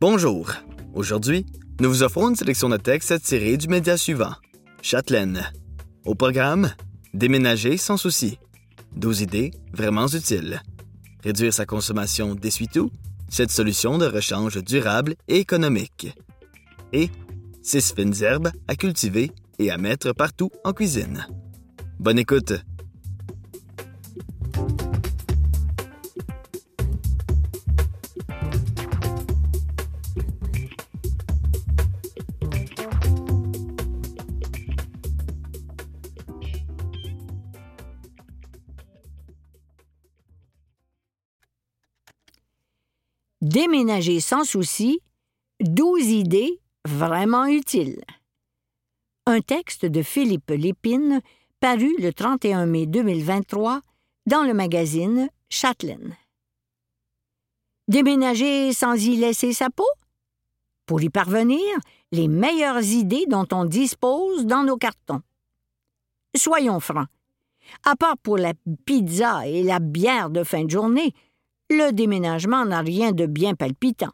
Bonjour. Aujourd'hui, nous vous offrons une sélection de textes tirés du média suivant. Châtelaine. Au programme, déménager sans souci. 12 idées vraiment utiles. Réduire sa consommation d'essuie-tout, cette solution de rechange durable et économique. Et 6 fines herbes à cultiver et à mettre partout en cuisine. Bonne écoute! Déménager sans souci, 12 idées vraiment utiles. Un texte de Philippe Lépine paru le 31 mai 2023 dans le magazine Châtelaine. Déménager sans y laisser sa peau? Pour y parvenir, les meilleures idées dont on dispose dans nos cartons. Soyons francs. À part pour la pizza et la bière de fin de journée, le déménagement n'a rien de bien palpitant.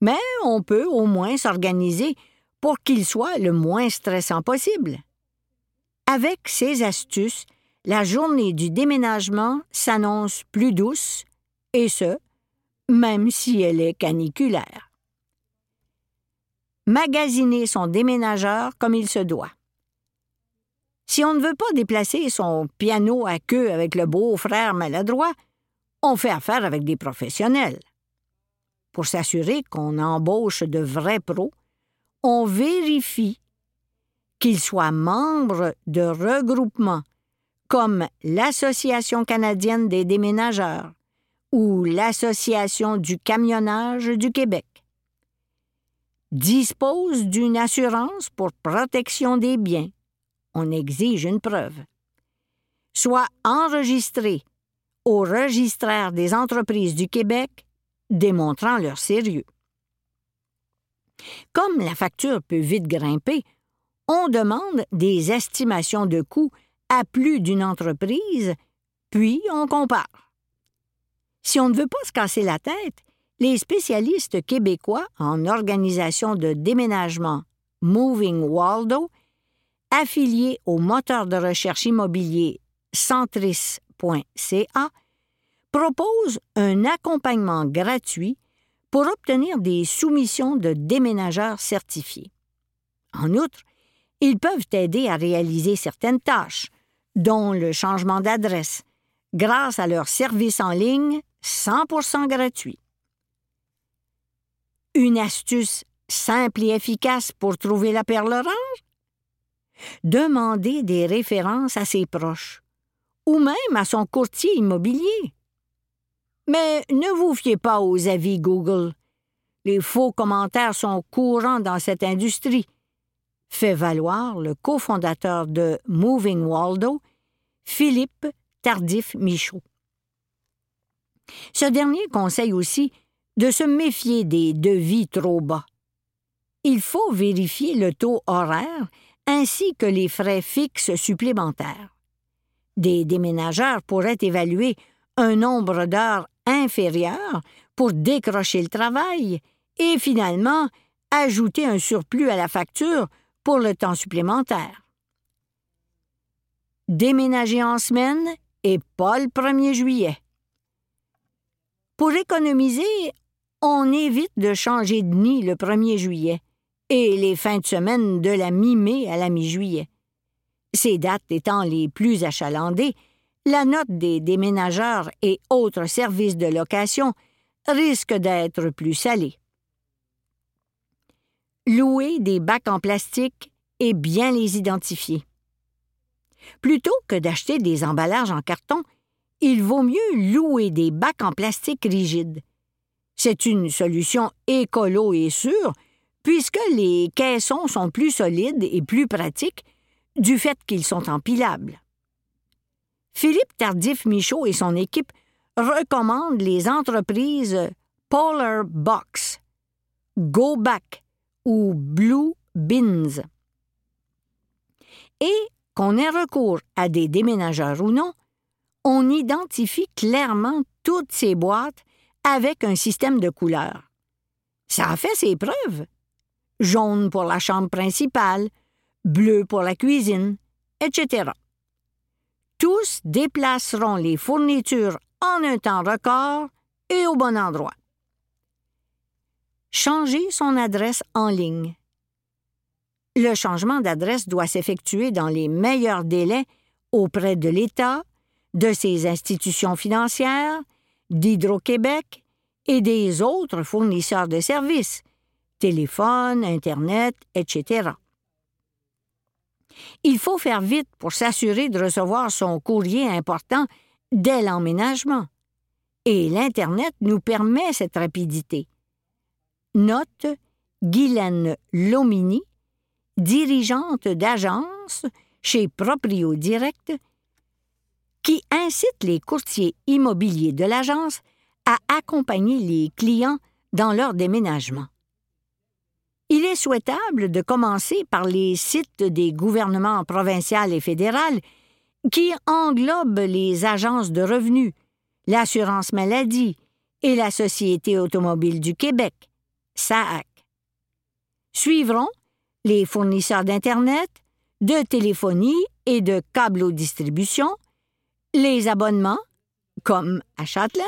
Mais on peut au moins s'organiser pour qu'il soit le moins stressant possible. Avec ces astuces, la journée du déménagement s'annonce plus douce, et ce, même si elle est caniculaire. Magasiner son déménageur comme il se doit. Si on ne veut pas déplacer son piano à queue avec le beau-frère maladroit, on fait affaire avec des professionnels. Pour s'assurer qu'on embauche de vrais pros, on vérifie qu'ils soient membres de regroupements comme l'Association canadienne des déménageurs ou l'Association du camionnage du Québec. Dispose d'une assurance pour protection des biens. On exige une preuve. Soit enregistré au registraire des entreprises du Québec, démontrant leur sérieux. Comme la facture peut vite grimper, on demande des estimations de coûts à plus d'une entreprise, puis on compare. Si on ne veut pas se casser la tête, les spécialistes québécois en organisation de déménagement Moving Waldo, affiliés au moteur de recherche immobilier Centris propose un accompagnement gratuit pour obtenir des soumissions de déménageurs certifiés. En outre, ils peuvent aider à réaliser certaines tâches, dont le changement d'adresse, grâce à leur service en ligne 100% gratuit. Une astuce simple et efficace pour trouver la perle rare? Demander des références à ses proches ou même à son courtier immobilier. Mais ne vous fiez pas aux avis Google. Les faux commentaires sont courants dans cette industrie, fait valoir le cofondateur de Moving Waldo, Philippe Tardif-Michaud. Ce dernier conseille aussi de se méfier des devis trop bas. Il faut vérifier le taux horaire ainsi que les frais fixes supplémentaires. Des déménageurs pourraient évaluer un nombre d'heures inférieur pour décrocher le travail et finalement ajouter un surplus à la facture pour le temps supplémentaire. Déménager en semaine et pas le 1er juillet. Pour économiser, on évite de changer de nid le 1er juillet et les fins de semaine de la mi-mai à la mi-juillet. Ces dates étant les plus achalandées, la note des déménageurs et autres services de location risque d'être plus salée. Louer des bacs en plastique et bien les identifier. Plutôt que d'acheter des emballages en carton, il vaut mieux louer des bacs en plastique rigides. C'est une solution écolo et sûre, puisque les caissons sont plus solides et plus pratiques du fait qu'ils sont empilables. Philippe Tardif-Michaud et son équipe recommandent les entreprises Polar Box, Go Back ou Blue Bins. Et qu'on ait recours à des déménageurs ou non, on identifie clairement toutes ces boîtes avec un système de couleurs. Ça a fait ses preuves. Jaune pour la chambre principale, bleu pour la cuisine, etc. Tous déplaceront les fournitures en un temps record et au bon endroit. Changer son adresse en ligne. Le changement d'adresse doit s'effectuer dans les meilleurs délais auprès de l'État, de ses institutions financières, d'Hydro-Québec et des autres fournisseurs de services, téléphone, Internet, etc. Il faut faire vite pour s'assurer de recevoir son courrier important dès l'emménagement. Et l'Internet nous permet cette rapidité. Note Guylaine Lomini, dirigeante d'agence chez Proprio Direct, qui incite les courtiers immobiliers de l'agence à accompagner les clients dans leur déménagement. Il est souhaitable de commencer par les sites des gouvernements provincial et fédéral qui englobent les agences de revenus, l'assurance maladie et la Société automobile du Québec, SAAC. Suivront les fournisseurs d'Internet, de téléphonie et de câbleau-distribution, les abonnements, comme à Châtelaine,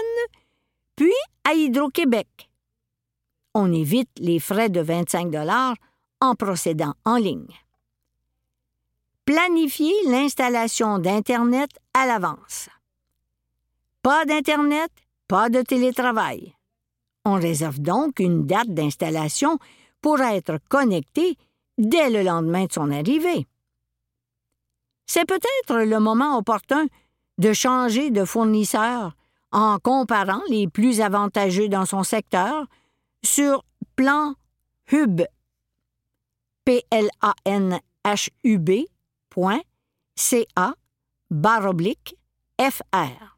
puis à Hydro-Québec. On évite les frais de 25 en procédant en ligne. Planifier l'installation d'Internet à l'avance. Pas d'Internet, pas de télétravail. On réserve donc une date d'installation pour être connecté dès le lendemain de son arrivée. C'est peut-être le moment opportun de changer de fournisseur en comparant les plus avantageux dans son secteur sur plan hub p l a n h u b .ca baroblique fr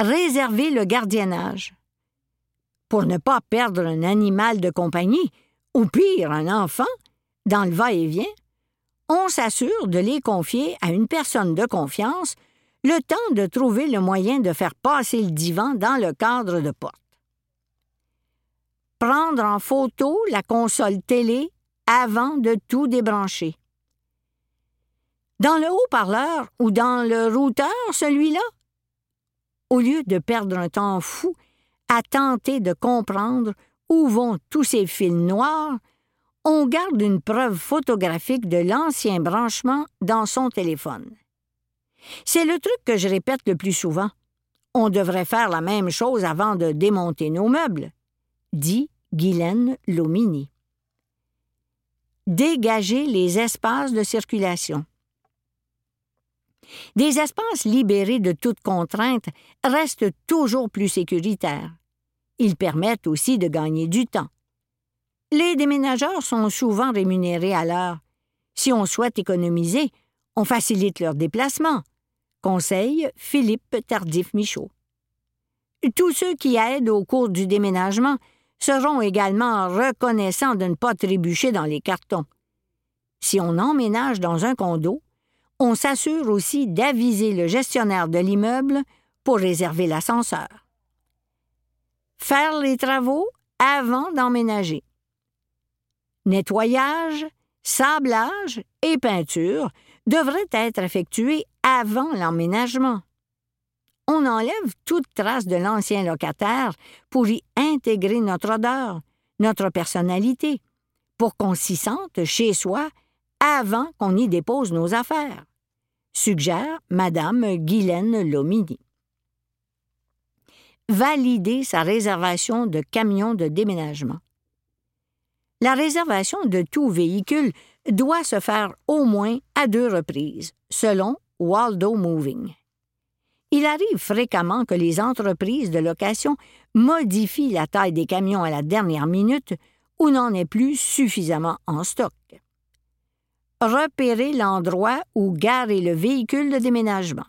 Réserver le gardiennage. Pour ne pas perdre un animal de compagnie, ou pire, un enfant, dans le va-et-vient, on s'assure de les confier à une personne de confiance le temps de trouver le moyen de faire passer le divan dans le cadre de porte. Prendre en photo la console télé avant de tout débrancher. Dans le haut-parleur ou dans le routeur, celui-là? Au lieu de perdre un temps fou à tenter de comprendre où vont tous ces fils noirs, on garde une preuve photographique de l'ancien branchement dans son téléphone. C'est le truc que je répète le plus souvent. On devrait faire la même chose avant de démonter nos meubles, dit Guylaine Lomini. Dégager les espaces de circulation. Des espaces libérés de toute contrainte restent toujours plus sécuritaires. Ils permettent aussi de gagner du temps. Les déménageurs sont souvent rémunérés à l'heure. Si on souhaite économiser, on facilite leur déplacement. Conseil Philippe Tardif-Michaud. Tous ceux qui aident au cours du déménagement seront également reconnaissants de ne pas trébucher dans les cartons. Si on emménage dans un condo, on s'assure aussi d'aviser le gestionnaire de l'immeuble pour réserver l'ascenseur faire les travaux avant d'emménager. Nettoyage, sablage et peinture devraient être effectués avant l'emménagement. On enlève toute trace de l'ancien locataire pour y intégrer notre odeur, notre personnalité, pour qu'on s'y sente chez soi avant qu'on y dépose nos affaires, suggère Madame Guylaine Lomini valider sa réservation de camion de déménagement. La réservation de tout véhicule doit se faire au moins à deux reprises, selon Waldo Moving. Il arrive fréquemment que les entreprises de location modifient la taille des camions à la dernière minute ou n'en est plus suffisamment en stock. Repérer l'endroit où garer le véhicule de déménagement.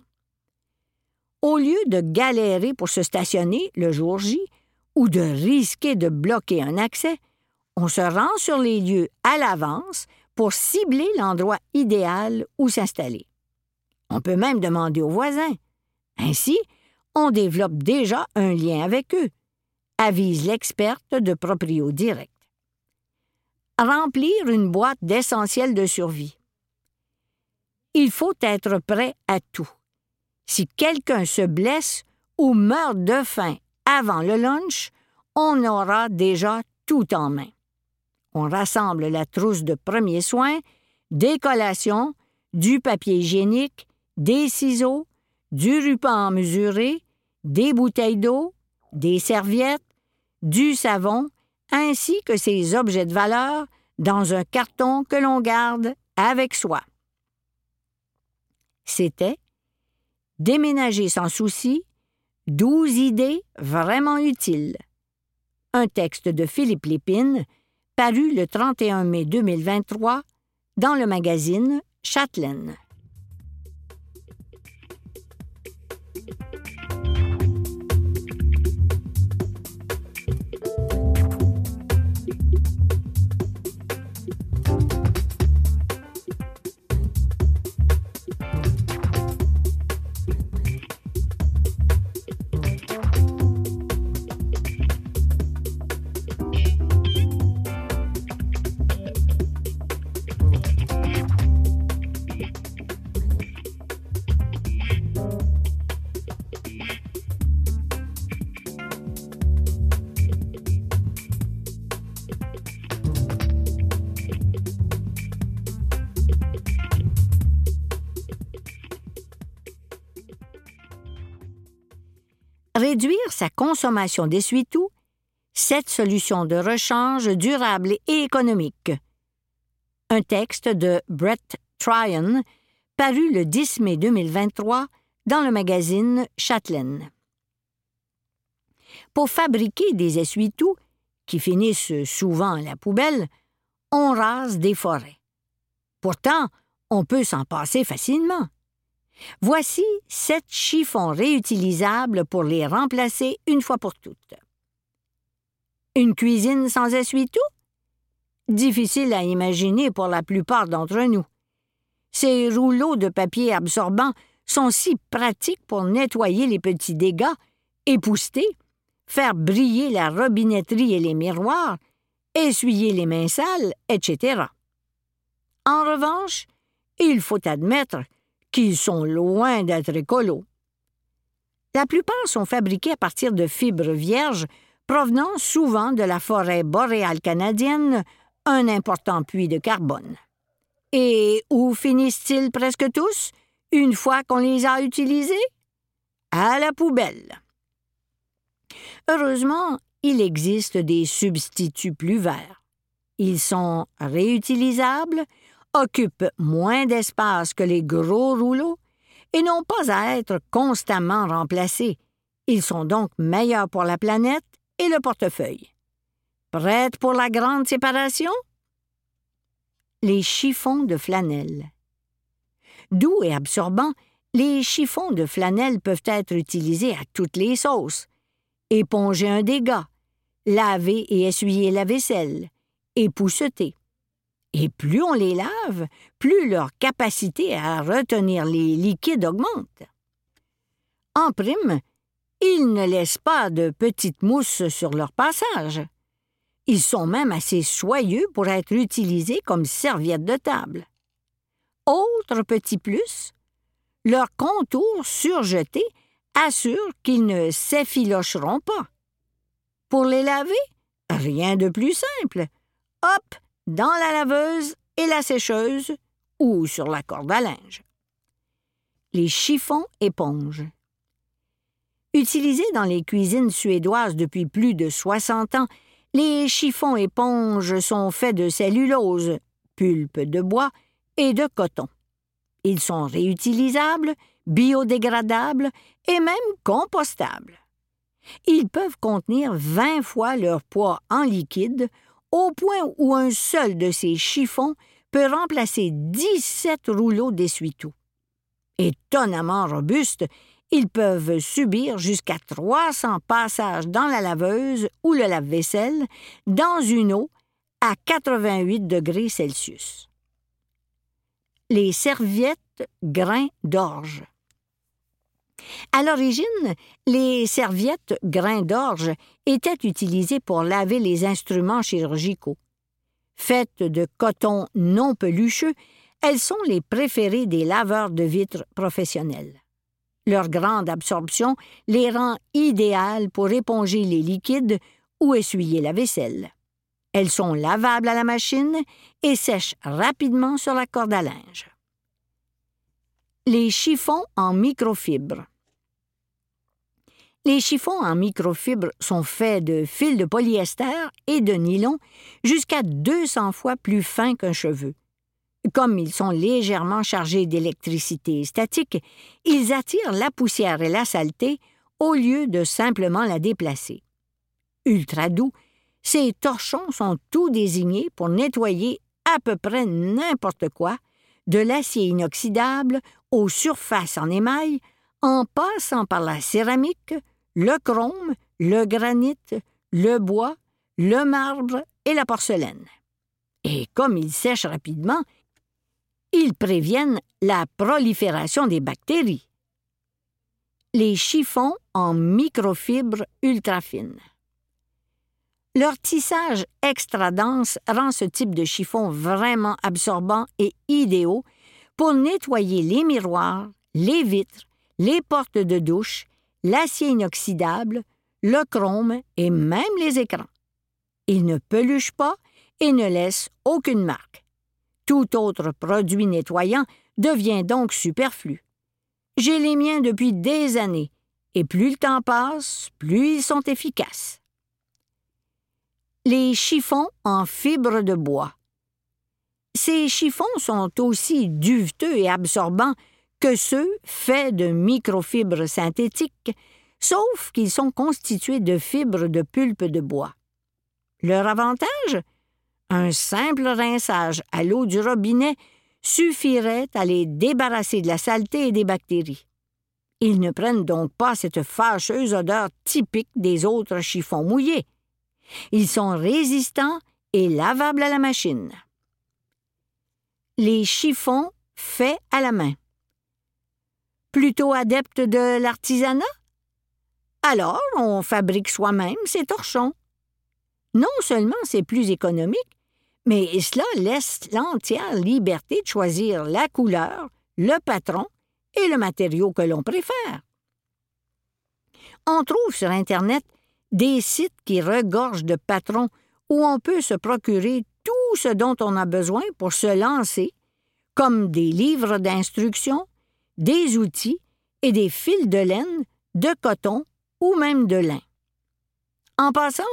Au lieu de galérer pour se stationner le jour J ou de risquer de bloquer un accès, on se rend sur les lieux à l'avance pour cibler l'endroit idéal où s'installer. On peut même demander aux voisins. Ainsi, on développe déjà un lien avec eux, avise l'experte de Proprio Direct. Remplir une boîte d'essentiels de survie. Il faut être prêt à tout. Si quelqu'un se blesse ou meurt de faim avant le lunch, on aura déjà tout en main. On rassemble la trousse de premiers soins, des collations, du papier hygiénique, des ciseaux, du ruban mesuré, des bouteilles d'eau, des serviettes, du savon, ainsi que ces objets de valeur dans un carton que l'on garde avec soi. C'était Déménager sans souci, douze idées vraiment utiles. Un texte de Philippe Lépine, paru le 31 mai 2023 dans le magazine Châtelaine. Sa consommation d'essuie-tout, cette solution de rechange durable et économique. Un texte de Brett Tryon, paru le 10 mai 2023 dans le magazine Châtelaine. Pour fabriquer des essuie-tout, qui finissent souvent à la poubelle, on rase des forêts. Pourtant, on peut s'en passer facilement. Voici sept chiffons réutilisables pour les remplacer une fois pour toutes. Une cuisine sans essuie-tout? Difficile à imaginer pour la plupart d'entre nous. Ces rouleaux de papier absorbant sont si pratiques pour nettoyer les petits dégâts, épousseter, faire briller la robinetterie et les miroirs, essuyer les mains sales, etc. En revanche, il faut admettre qu'ils sont loin d'être écolos. La plupart sont fabriqués à partir de fibres vierges provenant souvent de la forêt boréale canadienne, un important puits de carbone. Et où finissent-ils presque tous, une fois qu'on les a utilisés? À la poubelle. Heureusement, il existe des substituts plus verts. Ils sont réutilisables occupent moins d'espace que les gros rouleaux et n'ont pas à être constamment remplacés. Ils sont donc meilleurs pour la planète et le portefeuille. Prêtes pour la grande séparation? Les chiffons de flanelle. Doux et absorbants, les chiffons de flanelle peuvent être utilisés à toutes les sauces. Éponger un dégât, laver et essuyer la vaisselle, épousseter, et plus on les lave, plus leur capacité à retenir les liquides augmente. En prime, ils ne laissent pas de petites mousses sur leur passage. Ils sont même assez soyeux pour être utilisés comme serviettes de table. Autre petit plus, leur contour surjeté assure qu'ils ne s'effilocheront pas. Pour les laver, rien de plus simple. Hop, dans la laveuse et la sécheuse ou sur la corde à linge. Les chiffons éponges. Utilisés dans les cuisines suédoises depuis plus de 60 ans, les chiffons éponges sont faits de cellulose, pulpe de bois et de coton. Ils sont réutilisables, biodégradables et même compostables. Ils peuvent contenir 20 fois leur poids en liquide au point où un seul de ces chiffons peut remplacer 17 rouleaux d'essuie-tout. Étonnamment robustes, ils peuvent subir jusqu'à 300 passages dans la laveuse ou le lave-vaisselle dans une eau à 88 degrés Celsius. Les serviettes grains d'orge. À l'origine, les serviettes grains d'orge étaient utilisées pour laver les instruments chirurgicaux. Faites de coton non pelucheux, elles sont les préférées des laveurs de vitres professionnels. Leur grande absorption les rend idéales pour éponger les liquides ou essuyer la vaisselle. Elles sont lavables à la machine et sèchent rapidement sur la corde à linge. Les chiffons en microfibre. Les chiffons en microfibre sont faits de fils de polyester et de nylon jusqu'à 200 fois plus fins qu'un cheveu. Comme ils sont légèrement chargés d'électricité statique, ils attirent la poussière et la saleté au lieu de simplement la déplacer. Ultra doux, ces torchons sont tout désignés pour nettoyer à peu près n'importe quoi, de l'acier inoxydable aux surfaces en émail, en passant par la céramique, le chrome, le granit, le bois, le marbre et la porcelaine. Et comme ils sèchent rapidement, ils préviennent la prolifération des bactéries. Les chiffons en microfibres ultra fines. Leur tissage extra dense rend ce type de chiffon vraiment absorbant et idéaux pour nettoyer les miroirs, les vitres, les portes de douche, l'acier inoxydable, le chrome et même les écrans. Ils ne peluchent pas et ne laissent aucune marque. Tout autre produit nettoyant devient donc superflu. J'ai les miens depuis des années, et plus le temps passe, plus ils sont efficaces les chiffons en fibre de bois. Ces chiffons sont aussi duveteux et absorbants que ceux faits de microfibres synthétiques, sauf qu'ils sont constitués de fibres de pulpe de bois. Leur avantage? Un simple rinçage à l'eau du robinet suffirait à les débarrasser de la saleté et des bactéries. Ils ne prennent donc pas cette fâcheuse odeur typique des autres chiffons mouillés. Ils sont résistants et lavables à la machine. Les chiffons faits à la main. Plutôt adepte de l'artisanat? Alors, on fabrique soi-même ses torchons. Non seulement c'est plus économique, mais cela laisse l'entière liberté de choisir la couleur, le patron et le matériau que l'on préfère. On trouve sur Internet des sites qui regorgent de patrons où on peut se procurer tout ce dont on a besoin pour se lancer, comme des livres d'instructions, des outils et des fils de laine, de coton ou même de lin. En passant,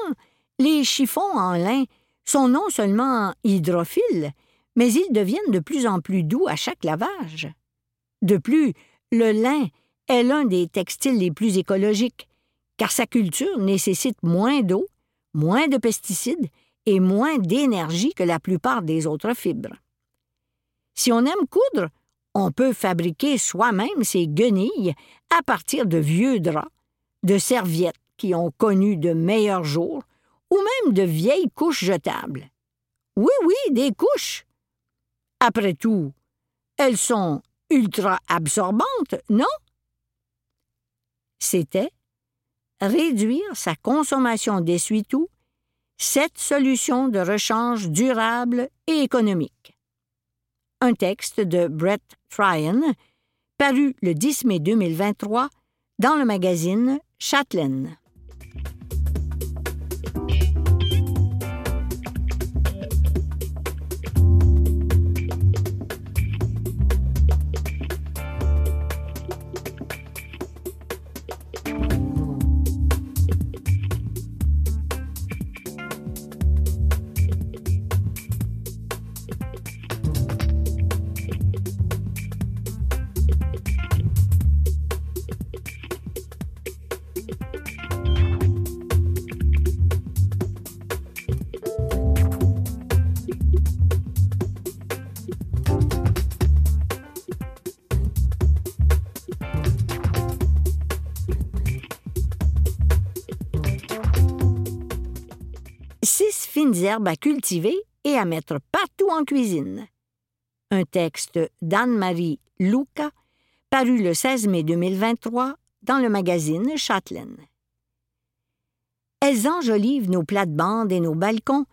les chiffons en lin sont non seulement hydrophiles, mais ils deviennent de plus en plus doux à chaque lavage. De plus, le lin est l'un des textiles les plus écologiques, car sa culture nécessite moins d'eau, moins de pesticides et moins d'énergie que la plupart des autres fibres. Si on aime coudre, on peut fabriquer soi-même ses guenilles à partir de vieux draps, de serviettes qui ont connu de meilleurs jours, ou même de vieilles couches jetables. Oui, oui, des couches. Après tout, elles sont ultra absorbantes, non? C'était réduire sa consommation d'essuie-tout, cette solution de rechange durable et économique. Un texte de Brett Tryon, paru le 10 mai 2023 dans le magazine Chatelaine. herbes à cultiver et à mettre partout en cuisine. Un texte d'Anne-Marie Luca, paru le 16 mai 2023 dans le magazine Châtelaine. Elles enjolivent nos plates-bandes et nos balcons,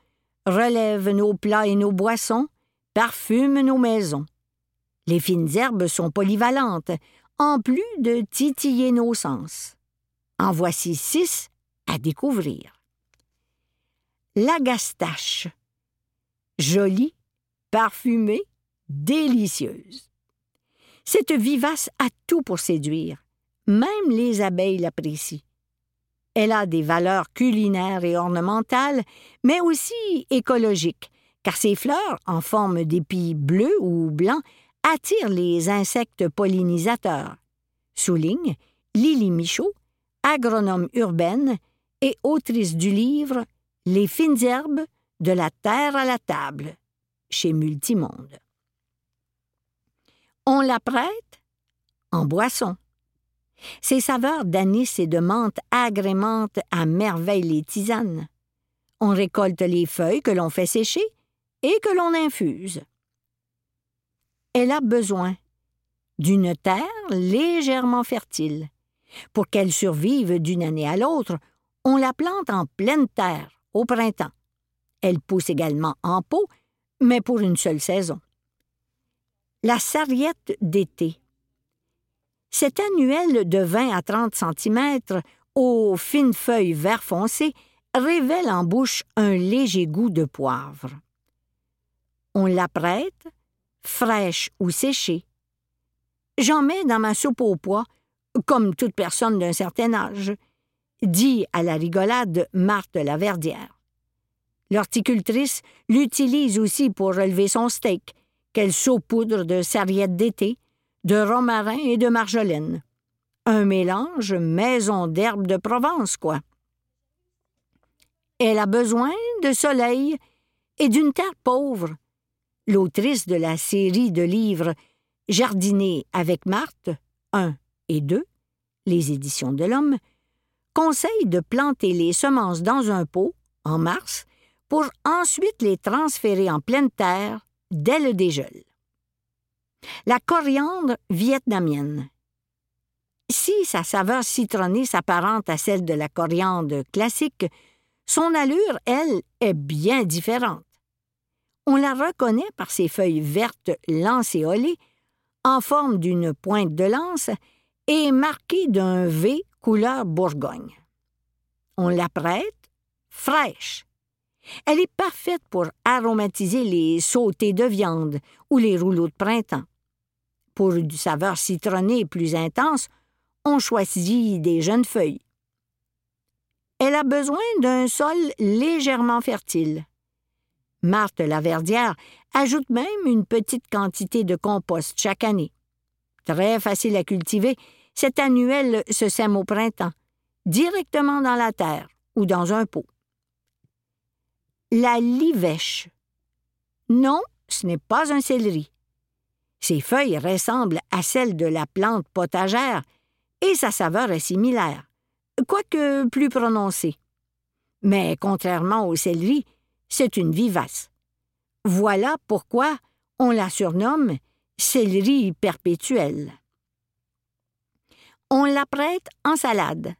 relèvent nos plats et nos boissons, parfument nos maisons. Les fines herbes sont polyvalentes, en plus de titiller nos sens. En voici six à découvrir. La gastache. Jolie, parfumée, délicieuse. Cette vivace a tout pour séduire. Même les abeilles l'apprécient. Elle a des valeurs culinaires et ornementales, mais aussi écologiques, car ses fleurs, en forme d'épis bleus ou blancs, attirent les insectes pollinisateurs. Souligne Lily Michaud, agronome urbaine et autrice du livre Les fines herbes de la terre à la table chez Multimonde. On la prête en boisson. Ses saveurs d'anis et de menthe agrémentent à merveille les tisanes. On récolte les feuilles que l'on fait sécher et que l'on infuse. Elle a besoin d'une terre légèrement fertile. Pour qu'elle survive d'une année à l'autre, on la plante en pleine terre, au printemps. Elle pousse également en pot, mais pour une seule saison. La sarriette d'été. Cet annuel de 20 à 30 cm, aux fines feuilles vert foncé, révèle en bouche un léger goût de poivre. On l'apprête, fraîche ou séchée. J'en mets dans ma soupe au pois, comme toute personne d'un certain âge, dit à la rigolade Marthe Laverdière. L'horticultrice l'utilise aussi pour relever son steak, qu'elle saupoudre de sarriette d'été, de romarin et de marjolaine. Un mélange maison d'herbe de Provence, quoi. Elle a besoin de soleil et d'une terre pauvre. L'autrice de la série de livres Jardiner avec Marthe, 1 et 2, les éditions de l'Homme, conseille de planter les semences dans un pot, en mars, pour ensuite les transférer en pleine terre dès le dégel. La coriandre vietnamienne. Si sa saveur citronnée s'apparente à celle de la coriandre classique, son allure, elle, est bien différente. On la reconnaît par ses feuilles vertes lancéolées, en forme d'une pointe de lance et marquée d'un V couleur Bourgogne. On la prête fraîche. Elle est parfaite pour aromatiser les sautés de viande ou les rouleaux de printemps. Pour une saveur citronnée plus intense, on choisit des jeunes feuilles. Elle a besoin d'un sol légèrement fertile. Marthe Laverdière ajoute même une petite quantité de compost chaque année. Très facile à cultiver, cet annuel se sème au printemps, directement dans la terre ou dans un pot. La livèche. Non, ce n'est pas un céleri. Ses feuilles ressemblent à celles de la plante potagère et sa saveur est similaire, quoique plus prononcée. Mais contrairement au céleri, c'est une vivace. Voilà pourquoi on la surnomme céleri perpétuel. On la prête en salade.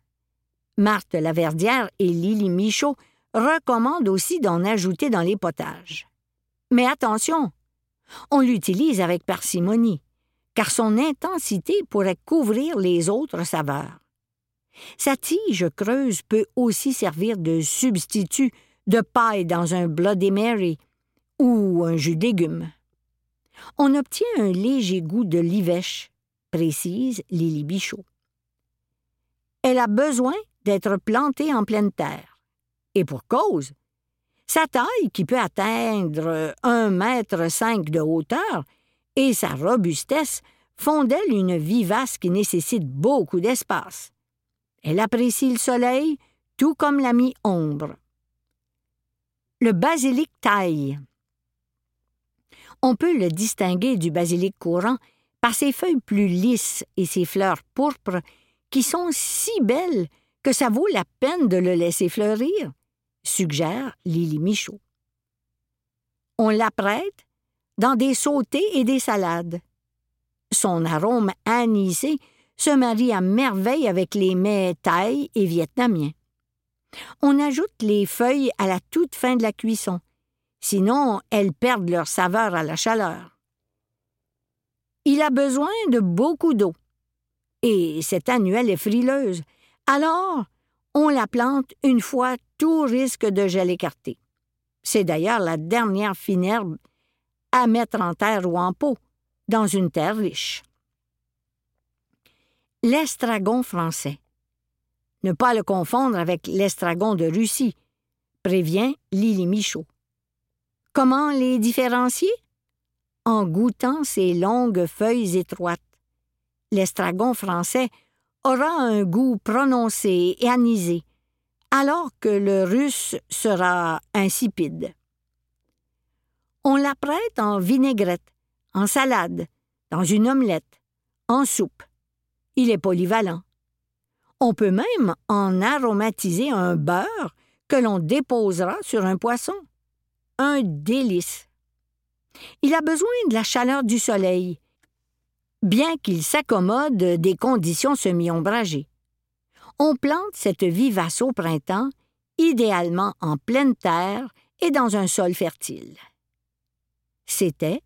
Marthe Laverdière et Lily Michaud recommandent aussi d'en ajouter dans les potages. Mais attention, on l'utilise avec parcimonie, car son intensité pourrait couvrir les autres saveurs. Sa tige creuse peut aussi servir de substitut de paille dans un Bloody Mary ou un jus de légumes. On obtient un léger goût de livèche, précise Lily Bichot. Elle a besoin d'être plantée en pleine terre. Et pour cause. Sa taille, qui peut atteindre un mètre cinq de hauteur, et sa robustesse font d'elle une vivace qui nécessite beaucoup d'espace. Elle apprécie le soleil, tout comme la mi-ombre le basilic taille. On peut le distinguer du basilic courant par ses feuilles plus lisses et ses fleurs pourpres qui sont si belles que ça vaut la peine de le laisser fleurir, suggère Lily Michaud. On l'apprête dans des sautés et des salades. Son arôme anisé se marient à merveille avec les mets thaï et vietnamiens. On ajoute les feuilles à la toute fin de la cuisson, sinon elles perdent leur saveur à la chaleur. Il a besoin de beaucoup d'eau, et cette annuelle est frileuse, alors on la plante une fois tout risque de gel écarté. C'est d'ailleurs la dernière fine herbe à mettre en terre ou en pot, dans une terre riche. L'estragon français. Ne pas le confondre avec l'estragon de Russie, prévient Lily Michaud. Comment les différencier? En goûtant ses longues feuilles étroites. L'estragon français aura un goût prononcé et anisé, alors que le russe sera insipide. On la prête en vinaigrette, en salade, dans une omelette, en soupe. Il est polyvalent. On peut même en aromatiser un beurre que l'on déposera sur un poisson. Un délice. Il a besoin de la chaleur du soleil, bien qu'il s'accommode des conditions semi-ombragées. On plante cette vivace au printemps, idéalement en pleine terre et dans un sol fertile. C'était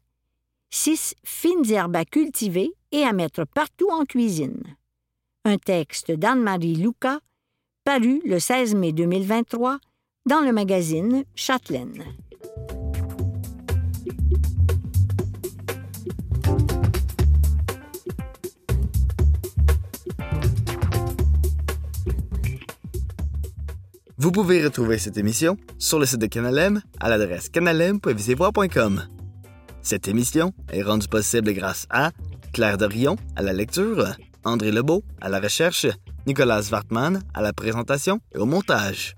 six fines herbes à cultiver et à mettre partout en cuisine. Un texte d'Anne-Marie Luca, paru le 16 mai 2023 dans le magazine Châtelaine. Vous pouvez retrouver cette émission sur le site de Canalem à l'adresse canalem.visivoix.com. Cette émission est rendue possible grâce à Claire Dorion à la lecture, André Lebeau à la recherche, Nicolas Wartmann à la présentation et au montage.